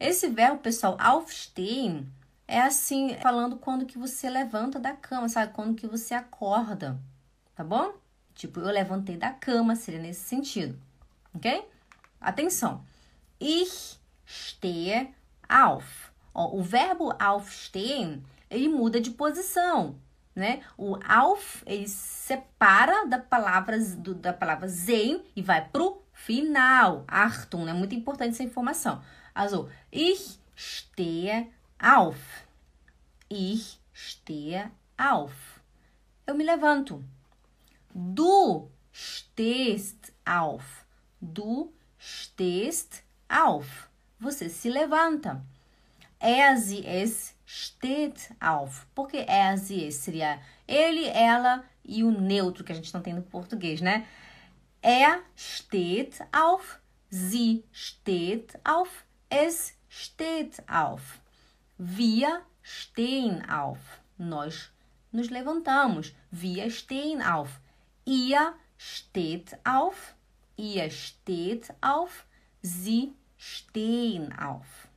Esse verbo, pessoal, aufstehen, é assim, falando quando que você levanta da cama, sabe? Quando que você acorda, tá bom? Tipo, eu levantei da cama, seria nesse sentido, ok? Atenção. Ich stehe auf. Ó, o verbo aufstehen, ele muda de posição, né? O auf, ele separa da palavra, do, da palavra sehen e vai pro final. Achtung, é muito importante essa informação. Also, ich stehe auf. Ich stehe auf. Eu me levanto. Du stehst auf. Du stehst auf. Você se levanta. Er, sie, es steht auf. Porque er, sie, es seria ele, ela e o neutro que a gente não tem no português, né? Er steht auf, sie steht auf, es steht auf. Wir stehen auf. Nós nos levantamos. Wir stehen auf. Ihr steht auf. Ihr steht auf. Sie stehen auf.